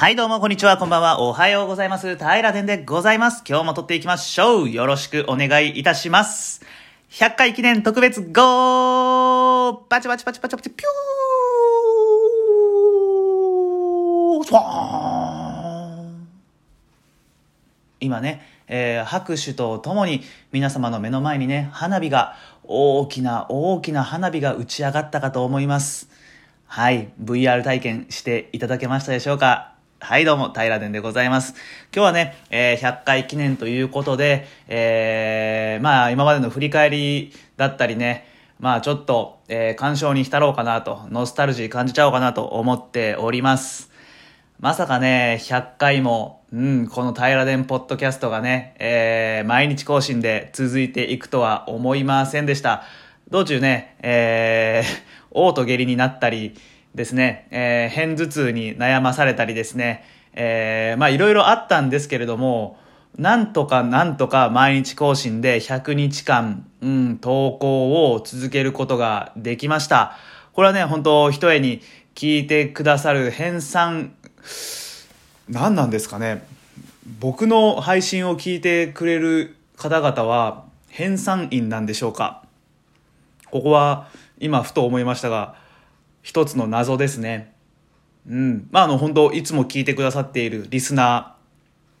はい、どうも、こんにちは、こんばんは、おはようございます。平田でございます。今日も撮っていきましょう。よろしくお願いいたします。100回記念特別 GO! バチバチバチバチバチ、ピュースワーン今ね、えー拍手とともに皆様の目の前にね、花火が、大きな大きな花火が打ち上がったかと思います。はい、VR 体験していただけましたでしょうかはい、どうも、平田でございます。今日はね、えー100回記念ということで、えーまあ、今までの振り返りだったりね、まあ、ちょっと、えー感傷に浸ろうかなと、ノスタルジー感じちゃおうかなと思っております。まさかね、100回も、うん、この平田ポッドキャストがね、えー毎日更新で続いていくとは思いませんでした。道中ね、えー、嘔吐下痢になったりですね、えー、偏頭痛に悩まされたりですね、えーまあいろいろあったんですけれども、なんとかなんとか毎日更新で100日間、うん、投稿を続けることができました。これはね、本当一重に聞いてくださる編纂、何なんですかね。僕の配信を聞いてくれる方々は編纂員なんでしょうかここは今ふと思いましたが、一つの謎ですね。うん。まあ、あの、本当いつも聞いてくださっているリスナ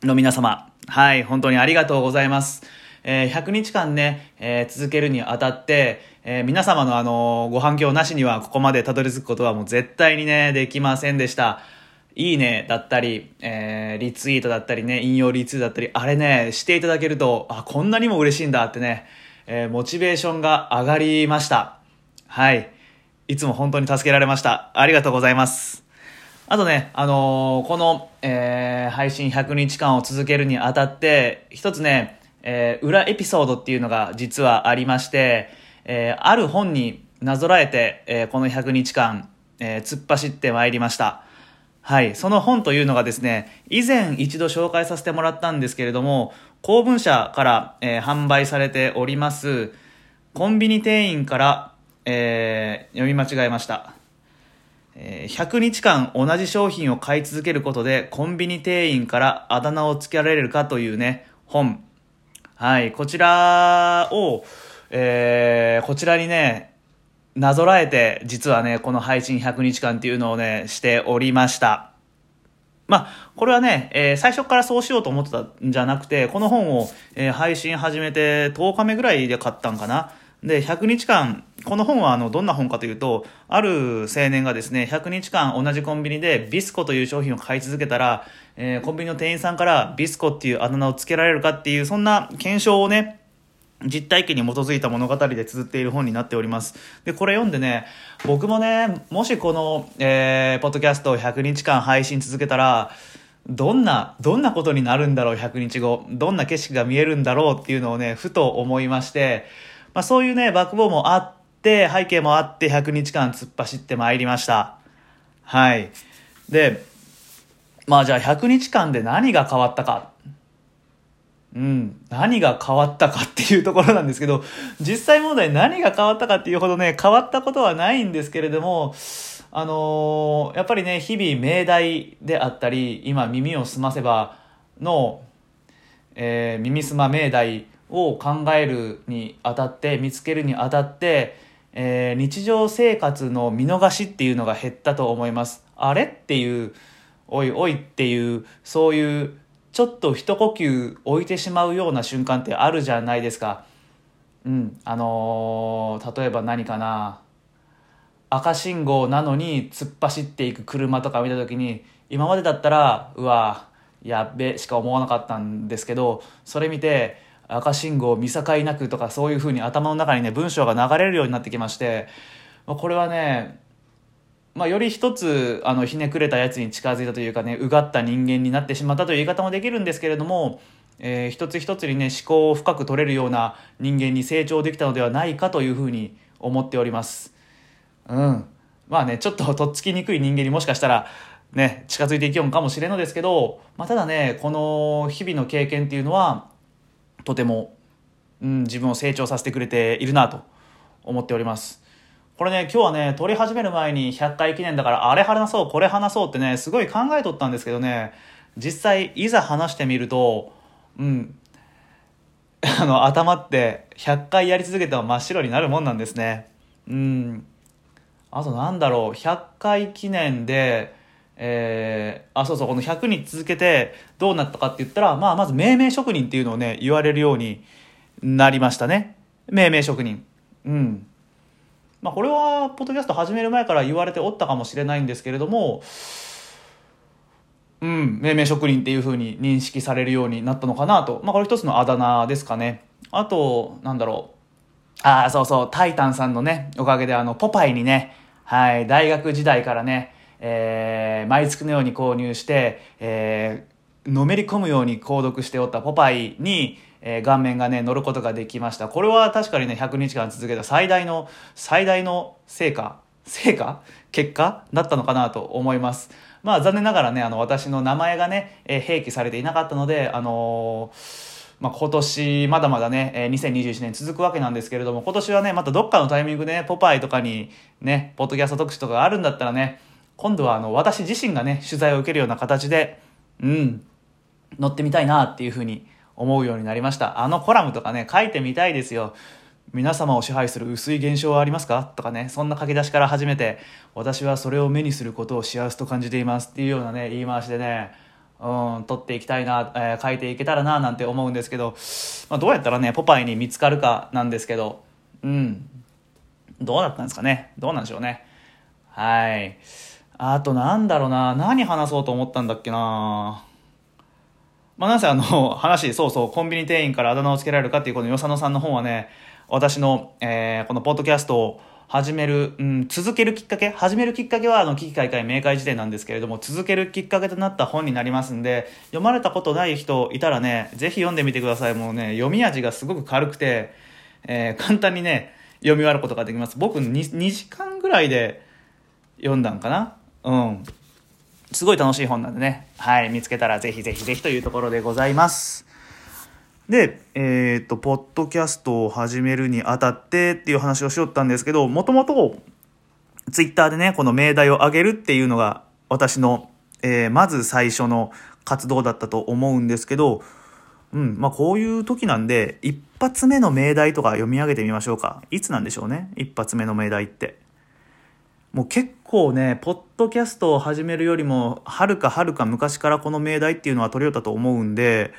ーの皆様、はい、本当にありがとうございます。えー100日間ね、えー続けるにあたって、えー皆様のあのご反響なしにはここまでたどり着くことはもう絶対にね、できませんでした。いいねだったり、えーリツイートだったりね、引用リツイートだったり、あれね、していただけると、あ、こんなにも嬉しいんだってね、えーモチベーションが上がりました。はい。いつも本当に助けられました。ありがとうございます。あとね、あのーこの、えー配信100日間を続けるにあたって、一つね、えー裏エピソードっていうのが実はありまして、えーある本になぞらえて、えーこの100日間、えー突っ走ってまいりました。はい。その本というのがですね、以前一度紹介させてもらったんですけれども、公文社から、えー販売されております、コンビニ店員から、えー読み間違えました。えー100日間同じ商品を買い続けることでコンビニ店員からあだ名をつけられるかというね、本。はい、こちらを、えーこちらにね、なぞらえて、実はね、この配信100日間っていうのをね、しておりました。まあ、これはね、えー最初からそうしようと思ってたんじゃなくて、この本を、えー配信始めて10日目ぐらいで買ったんかな。で、100日間、この本はあの、どんな本かというと、ある青年がですね、100日間同じコンビニでビスコという商品を買い続けたら、えーコンビニの店員さんからビスコっていうあだ名をつけられるかっていう、そんな検証をね、実体験に基づいた物語で綴っている本になっております。で、これ読んでね、僕もね、もしこの、えー、ポッドキャストを100日間配信続けたら、どんな、どんなことになるんだろう、100日後。どんな景色が見えるんだろうっていうのをね、ふと思いまして、まあそういうね、バックボーンもあって、背景もあって、100日間突っ走ってまいりました。はい。で、まあじゃあ100日間で何が変わったか。うん、何が変わったかっていうところなんですけど、実際問題何が変わったかっていうほどね、変わったことはないんですけれども、あのーやっぱりね、日々命題であったり、今耳を澄ませばの、えー耳すま命題を考えるにあたって、見つけるにあたって、えー日常生活の見逃しっていうのが減ったと思います。あれっていう、おいおいっていう、そういう、ちょっと一呼吸置いてしまうような瞬間ってあるじゃないですか。うん。あのー例えば何かな。赤信号なのに突っ走っていく車とか見た時に、今までだったら、うわ、やっべしか思わなかったんですけど、それ見て、赤信号見境なくとかそういう風に頭の中にね、文章が流れるようになってきまして、これはね、まあ、より一つ、あの、ひねくれたやつに近づいたというかね、うがった人間になってしまったという言い方もできるんですけれども、えー一つ一つにね、思考を深く取れるような人間に成長できたのではないかというふうに思っております。うん。まあね、ちょっととっつきにくい人間にもしかしたら、ね、近づいていきようかもしれんのですけど、まあ、ただね、この日々の経験っていうのは、とても、うん、自分を成長させてくれているなと思っております。これね、今日はね、撮り始める前に100回記念だから、あれ話そう、これ話そうってね、すごい考えとったんですけどね、実際、いざ話してみると、うん、あの、頭って100回やり続けても真っ白になるもんなんですね。うん。あとなんだろう、100回記念で、えー、あ、そうそう、この100日続けてどうなったかって言ったら、まあ、まず命名職人っていうのをね、言われるようになりましたね。命名職人。うん。まあ、これは、ポッドキャスト始める前から言われておったかもしれないんですけれども、うん、命名職人っていう風に認識されるようになったのかなと。まあ、これ一つのあだ名ですかね。あと、なんだろう。ああ、そうそう、タイタンさんのね、おかげで、あの、ポパイにね、はい、大学時代からね、えー、毎月のように購入して、えー、のめり込むように購読しておったポパイに、えー、顔面がね、乗ることができました。これは確かにね、100日間続けた最大の、最大の成果成果？結果？だったのかなと思います。まあ残念ながらね、あの私の名前がね、えー併記されていなかったので、あのーまあ、今年まだまだね、えー2021年続くわけなんですけれども、今年はね、またどっかのタイミングでね、ポパイとかにね、ポッドキャスト特集とかあるんだったらね、今度はあの私自身がね、取材を受けるような形で、うん、乗ってみたいなっていうふうに思うようになりました。あのコラムとかね、書いてみたいですよ。皆様を支配する薄い現象はありますか？とかね、そんな書き出しから始めて、私はそれを目にすることを幸せと感じていますっていうようなね、言い回しでね、うん、取っていきたいな、えー書いていけたらな、なんて思うんですけど、まあ、どうやったらね、ポパイに見つかるかなんですけど、うん、どうだったんですかね？どうなんでしょうね？はい。あとなんだろうな、何話そうと思ったんだっけなまあ、なんせあの、話、そうそう、コンビニ店員からあだ名をつけられるかっていうこの与謝野さんの本はね、私の、えーこのポッドキャストを始める、うん、続けるきっかけ、始めるきっかけは、あの、危機開会明快辞典なんですけれども、続けるきっかけとなった本になりますんで、読まれたことない人いたらね、ぜひ読んでみてください。もうね、読み味がすごく軽くて、えー簡単にね、読み終わることができます。僕2、2時間ぐらいで読んだんかなうん。すごい楽しい本なんでね、はい、見つけたらぜひぜひぜひというところでございます。で、えっ、と、ポッドキャストを始めるにあたってっていう話をしよったんですけど、もともと、ツイッターでね、この命題を上げるっていうのが、私の、えーまず最初の活動だったと思うんですけど、うん、まあこういう時なんで、一発目の命題とか読み上げてみましょうか。いつなんでしょうね、一発目の命題って。もう結構ね、ポッドキャストを始めるよりも、はるかはるか昔からこの命題っていうのは取り寄ったと思うんで、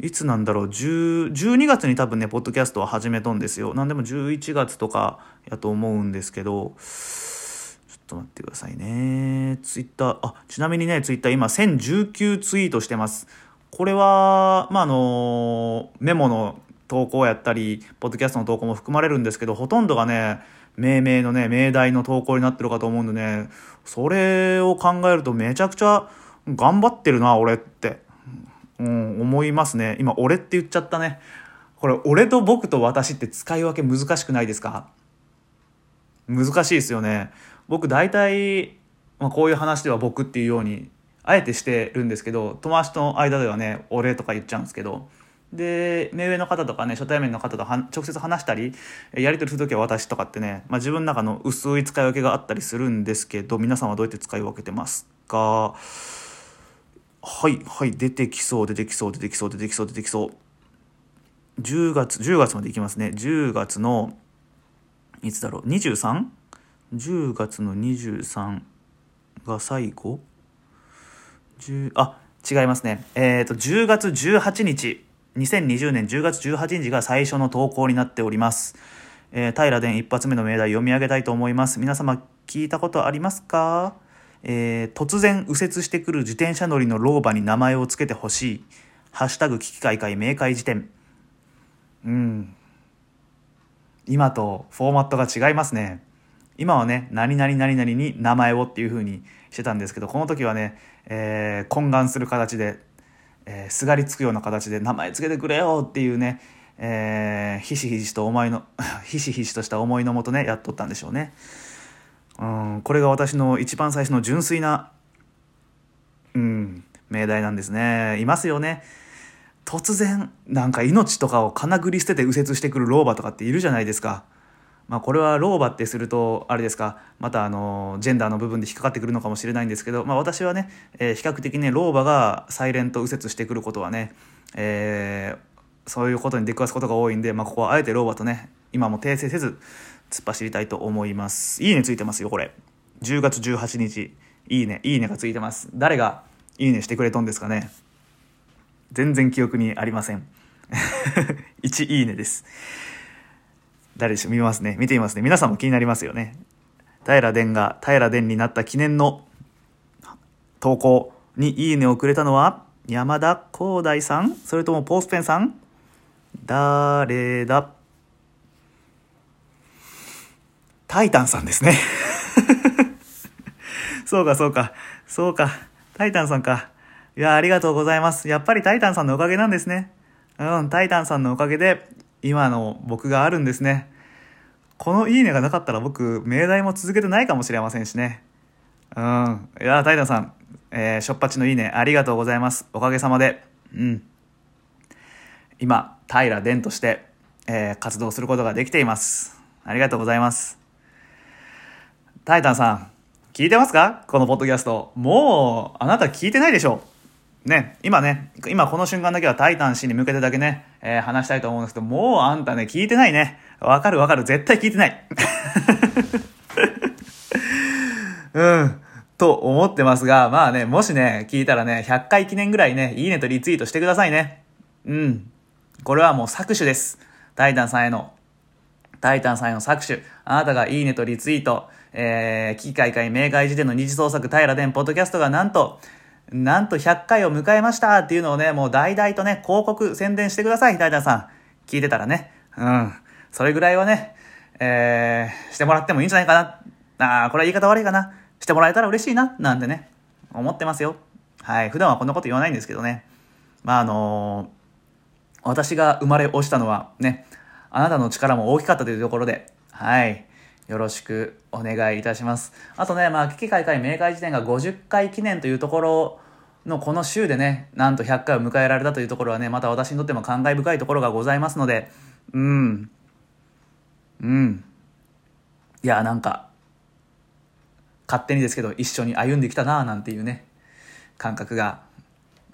いつなんだろう、10 12月に多分ね、ポッドキャストは始めとんですよ。なんでも11月とかやと思うんですけど、ちょっと待ってくださいね。ツイッター、あ、ちなみにね、ツイッター今1019ツイートしてます。これは、まあ、あの、メモの投稿やったり、ポッドキャストの投稿も含まれるんですけど、ほとんどがね、命名のね、命題の投稿になってるかと思うんでね、それを考えるとめちゃくちゃ頑張ってるな、俺って。うん、思いますね。今、俺って言っちゃったね。これ、俺と僕と私って使い分け難しくないですか？難しいですよね。僕、大体、まあ、こういう話では僕っていうように、あえてしてるんですけど、友達との間ではね、俺とか言っちゃうんですけど、で、目上の方とかね、初対面の方と直接話したり、やり取りするときは私とかってね、まあ、自分の中の薄い使い分けがあったりするんですけど、皆さんはどうやって使い分けてますか？はい、はい、出てきそう、出てきそう、出てきそう、出てきそう、出てきそう。10月、10月までいきますね。10月の、いつだろう、23?10 月の23が最後？10あ、違いますね。えっ、と、10月18日、2020年10月18日が最初の投稿になっております。えー平殿一発目の命題読み上げたいと思います。皆様聞いたことありますか？えー突然右折してくる自転車乗りの老婆に名前を付けてほしい。ハッシュタグ危機開会明快辞典。うん。今とフォーマットが違いますね。今はね、何々何々に名前をっていう風にしてたんですけど、この時はね、えー懇願する形で、えーすがりつくような形で名前つけてくれよっていうね、えーひしひしと思いの、ひしひしとした思いのもとね、やっとったんでしょうね。うん、これが私の一番最初の純粋な、うん、命題なんですね。いますよね。突然、なんか命とかをかなぐり捨てて右折してくる老婆とかっているじゃないですか。まあ、これは老婆ってするとあれですかまたあのジェンダーの部分で引っかかってくるのかもしれないんですけど、まあ、私はね、えー、比較的ね老婆がサイレント右折してくることはね、えー、そういうことに出くわすことが多いんで、まあ、ここはあえて老婆とね今も訂正せず突っ走りたいと思います。いいねついてますよこれ。10月18日。いいね。いいねがついてます。誰がいいねしてくれとんですかね。全然記憶にありません。1いいねです。誰でしょう見ますね。見てみますね。皆さんも気になりますよね。平殿が平殿になった記念の投稿にいいねをくれたのは山田光大さん？それともポースペンさん？誰だ？タイタンさんですね。そうかそうか。そうか。タイタンさんか。いやありがとうございます。やっぱりタイタンさんのおかげなんですね。うんタイタンさんのおかげで今の僕があるんですね。このいいねがなかったら僕、命題も続けてないかもしれませんしね。うん。いや、タイタンさん、えー、しょっぱちのいいね、ありがとうございます。おかげさまで。うん。今、平殿として、えー、活動することができています。ありがとうございます。タイタンさん、聞いてますか？このポッドキャスト。もう、あなた聞いてないでしょね、今ね、今この瞬間だけはタイタン氏に向けてだけね、えー、話したいと思うんですけど、もうあんたね、聞いてないね。わかるわかる。絶対聞いてない。うん。と思ってますが、まあね、もしね、聞いたらね、100回記念ぐらいね、いいねとリツイートしてくださいね。うん。これはもう搾取です。タイタンさんへの。タイタンさんへの搾取。あなたがいいねとリツイート。えー、機械会明快時点の二次創作平殿ポッドキャストがなんと、なんと100回を迎えましたっていうのをね、もう大々とね、広告宣伝してください、大田さん。聞いてたらね。うん。それぐらいはね、えー、してもらってもいいんじゃないかな。ああ、これは言い方悪いかな。してもらえたら嬉しいな、なんてね、思ってますよ。はい。普段はこんなこと言わないんですけどね。まあ、あのー、私が生まれ落ちたのはね、あなたの力も大きかったというところで、はい。よろしくお願いいたします。あとね、まあ、危機開会明快時点が50回記念というところのこの週でね、なんと100回を迎えられたというところはね、また私にとっても感慨深いところがございますので、うん。うん。いや、なんか、勝手にですけど、一緒に歩んできたなぁなんていうね、感覚が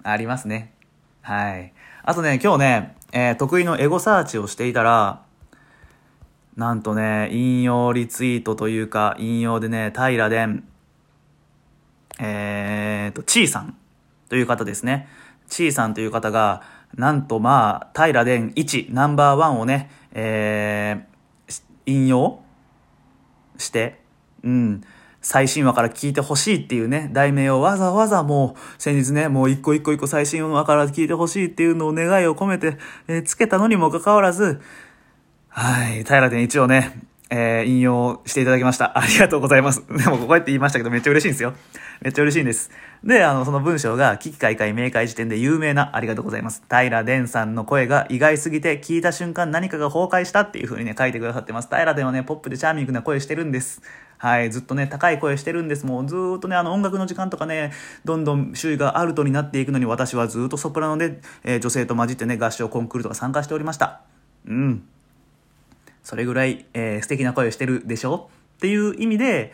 ありますね。はい。あとね、今日ね、えー、得意のエゴサーチをしていたら、なんとね、引用リツイートというか、引用でね、平殿、えーと、ちーさんという方ですね。ちーさんという方が、なんとまあ、平殿1、ナンバーワンをね、えー、引用して、うん、最新話から聞いてほしいっていうね、題名をわざわざもう、先日ね、もう一個一個一個最新話から聞いてほしいっていうのを願いを込めて、えー、つけたのにもかかわらず、はい。平殿一応ね、えー、引用していただきました。ありがとうございます。でも、こうやって言いましたけど、めっちゃ嬉しいんですよ。めっちゃ嬉しいんです。で、あの、その文章が、危機開会明快時点で有名な、ありがとうございます。平殿さんの声が意外すぎて、聞いた瞬間何かが崩壊したっていう風にね、書いてくださってます。平殿はね、ポップでチャーミングな声してるんです。はい、ずっとね、高い声してるんです。もうずっとね、あの音楽の時間とかね、どんどん周囲がアルトになっていくのに、私はずっとソプラノで、えー、女性と混じってね、合唱コンクールとか参加しておりました。うん。それぐらい、えー、素敵な声をしてるでしょ？っていう意味で、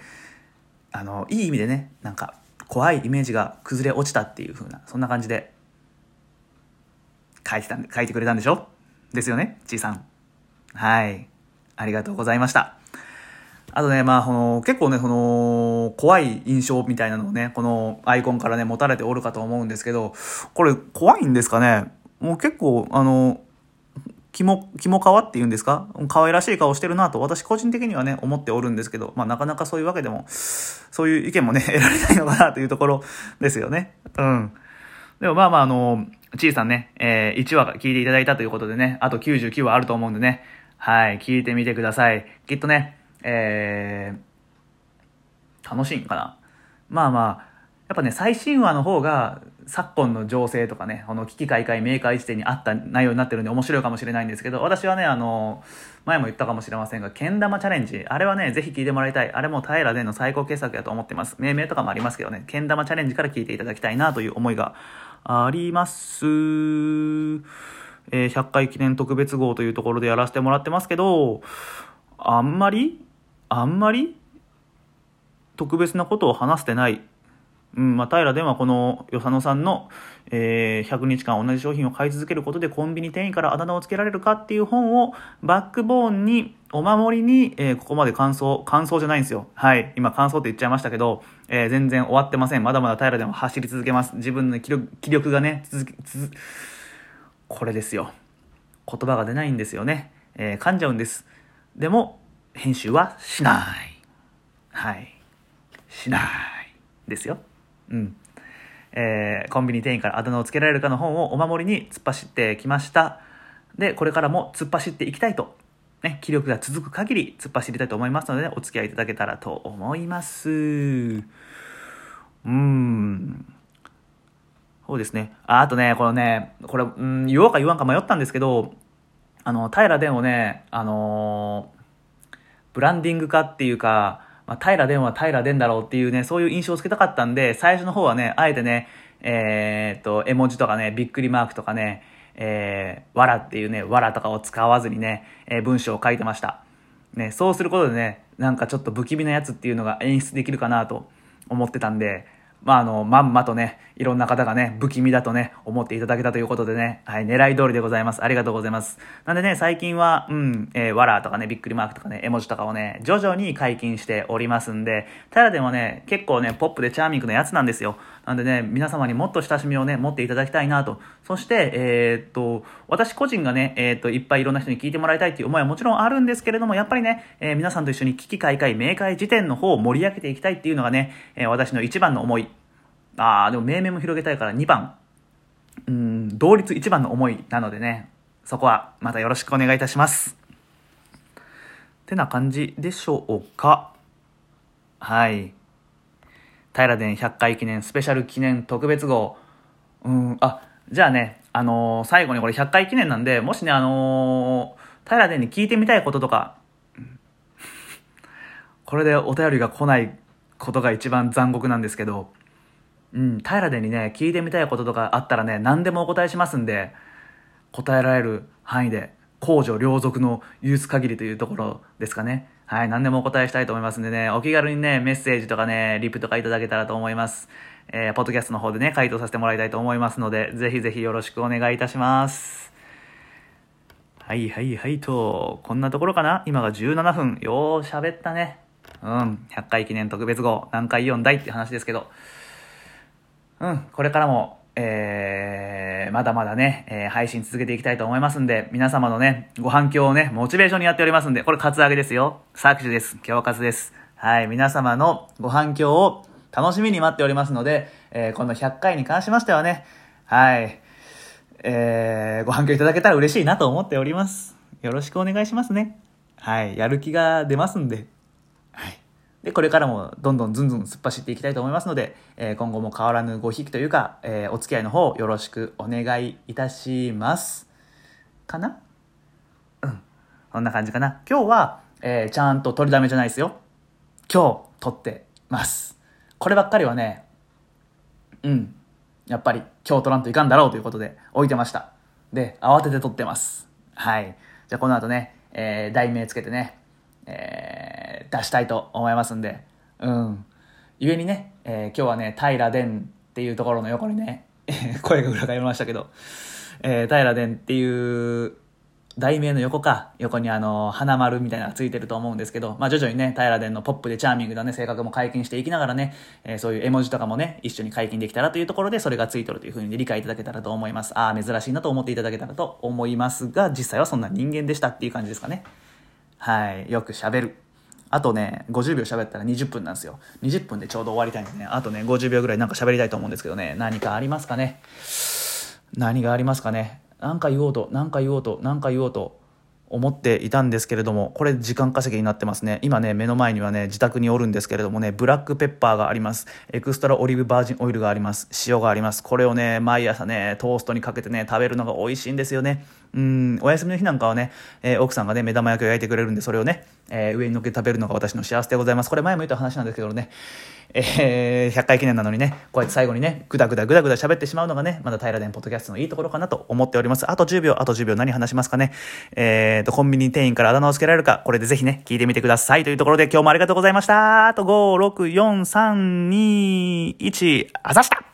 あの、いい意味でね、なんか、怖いイメージが崩れ落ちたっていう風な、そんな感じで、書いてたんで、書いてくれたんでしょ？ですよね、ちいさん。はい。ありがとうございました。あとね、まあ、この、結構ね、この、怖い印象みたいなのをね、このアイコンからね、持たれておるかと思うんですけど、これ、怖いんですかね？もう結構、あの、キモ、キモ皮っていうんですか？可愛らしい顔してるなと私個人的にはね、思っておるんですけど、まあなかなかそういうわけでも、そういう意見もね、得られないのかなというところですよね。うん。でもまあまああの、ちいさんね、えー、1話聞いていただいたということでね、あと99話あると思うんでね、はい、聞いてみてください。きっとね、えー、楽しいんかな。まあまあ、やっぱね、最新話の方が、昨今の情勢とかね、この危機開会明快時点にあった内容になってるんで面白いかもしれないんですけど、私はね、あの、前も言ったかもしれませんが、けん玉チャレンジ、あれはね、ぜひ聞いてもらいたい。あれも平殿の最高傑作やと思ってます。命名とかもありますけどね、けん玉チャレンジから聞いていただきたいなという思いがあります。えー、100回記念特別号というところでやらせてもらってますけど、あんまりあんまり特別なことを話してない。うんまあ、平ではこの与謝野さんの、えー、100日間同じ商品を買い続けることでコンビニ店員からあだ名をつけられるかっていう本をバックボーンにお守りに、えー、ここまで感想、感想じゃないんですよ。はい。今感想って言っちゃいましたけど、えー、全然終わってません。まだまだ平でも走り続けます。自分の気力気力がね、続き、続、これですよ。言葉が出ないんですよね。えー、噛んじゃうんです。でも、編集はしない。はい。しない。ですよ。うん。えー、コンビニ店員からあだ名をつけられるかの本をお守りに突っ走ってきました。で、これからも突っ走っていきたいと、ね、気力が続く限り突っ走りたいと思いますので、ね、お付き合いいただけたらと思います。うーん。そうですね。ああとね、このね、これ、うん、言おうか言わんか迷ったんですけど、あの、平殿をね、あのー、ブランディング化っていうか、まあ、平殿は平殿だろうっていうね、そういう印象をつけたかったんで、最初の方はね、あえてね、えー、っと、絵文字とかね、びっくりマークとかね、えー、わらっていうね、わらとかを使わずにね、えー、文章を書いてました。ね、そうすることでね、なんかちょっと不気味なやつっていうのが演出できるかなと思ってたんで、まあ、あの、まんまとね、いろんな方がね、不気味だとね、思っていただけたということでね、はい、狙い通りでございます。ありがとうございます。なんでね、最近は、うん、えー、わらとかね、びっくりマークとかね、絵文字とかをね、徐々に解禁しておりますんで、ただでもね、結構ね、ポップでチャーミングなやつなんですよ。なんでね、皆様にもっと親しみをね、持っていただきたいなと。そして、えー、っと、私個人がね、えー、っと、いっぱいいろんな人に聞いてもらいたいっていう思いはもちろんあるんですけれども、やっぱりね、えー、皆さんと一緒に危機開会、明快辞典の方を盛り上げていきたいっていうのがね、え私の一番の思いああ、でも命名も広げたいから2番。うん、同率1番の思いなのでね、そこはまたよろしくお願いいたします。ってな感じでしょうか。はい。平殿100回記念スペシャル記念特別号。うん、あ、じゃあね、あのー、最後にこれ100回記念なんで、もしね、あのー、平殿に聞いてみたいこととか、これでお便りが来ないことが一番残酷なんですけど、うん、平でにね、聞いてみたいこととかあったらね、何でもお答えしますんで、答えられる範囲で、公序良俗のユース限りというところですかね。はい、何でもお答えしたいと思いますんでね、お気軽にね、メッセージとかね、リプとかいただけたらと思います。えー、ポッドキャストの方でね、回答させてもらいたいと思いますので、ぜひぜひよろしくお願いいたします。はいはいはいと、こんなところかな？今が17分。よう喋ったね。うん、100回記念特別号、何回読んだい？って話ですけど、うん、これからも、えー、まだまだね、えー、配信続けていきたいと思いますんで、皆様のね、ご反響をね、モチベーションにやっておりますんで、これカツアゲですよ。サークジュです。今日カツです。はい、皆様のご反響を楽しみに待っておりますので、えー、この100回に関しましてはね、はい、えー、ご反響いただけたら嬉しいなと思っております。よろしくお願いしますね。はい、やる気が出ますんで。で、これからもどんどんずんずん突っ走っていきたいと思いますので、えー、今後も変わらぬごひきというか、えー、お付き合いの方よろしくお願いいたします。かな？うん。こんな感じかな。今日は、えー、ちゃんと取りだめじゃないですよ。今日、撮ってます。こればっかりはね、うん。やっぱり今日撮らんといかんだろうということで置いてました。で、慌てて撮ってます。はい。じゃあこの後ね、えー、題名つけてね、えー出したいと思いますんで、うん。故にね、えー、今日はね、平殿っていうところの横にね、声が裏返りましたけど、えー、平殿っていう題名の横か、横にあの、花丸みたいなのがついてると思うんですけど、まあ徐々にね、平殿のポップでチャーミングなね、性格も解禁していきながらね、えー、そういう絵文字とかもね、一緒に解禁できたらというところで、それがついてるというふうに理解いただけたらと思います。ああ、珍しいなと思っていただけたらと思いますが、実際はそんな人間でしたっていう感じですかね。はい。よく喋る。あとね、50秒喋ったら20分なんですよ。20分でちょうど終わりたいんでね、あとね、50秒ぐらいなんか喋りたいと思うんですけどね、何かありますかね？何がありますかね？何か言おうと、何か言おうと、何か言おうと。思っていたんですけれどもこれ時間稼ぎになってますね今ね目の前にはね自宅におるんですけれどもねブラックペッパーがありますエクストラオリーブバージンオイルがあります塩がありますこれをね毎朝ねトーストにかけてね食べるのが美味しいんですよねうんお休みの日なんかはね、えー、奥さんがね目玉焼きを焼いてくれるんでそれをね、えー、上に乗っけて食べるのが私の幸せでございますこれ前も言った話なんですけどねえー、100回記念なのにね、こうやって最後にね、ぐだぐだぐだぐだ喋ってしまうのがね、まだ平田ポッドキャストのいいところかなと思っております。あと10秒、あと10秒何話しますかね。ええ、と、コンビニ店員からあだ名をつけられるか、これでぜひね、聞いてみてください。というところで今日もありがとうございました。あと5、6、4、3、2、1、あざした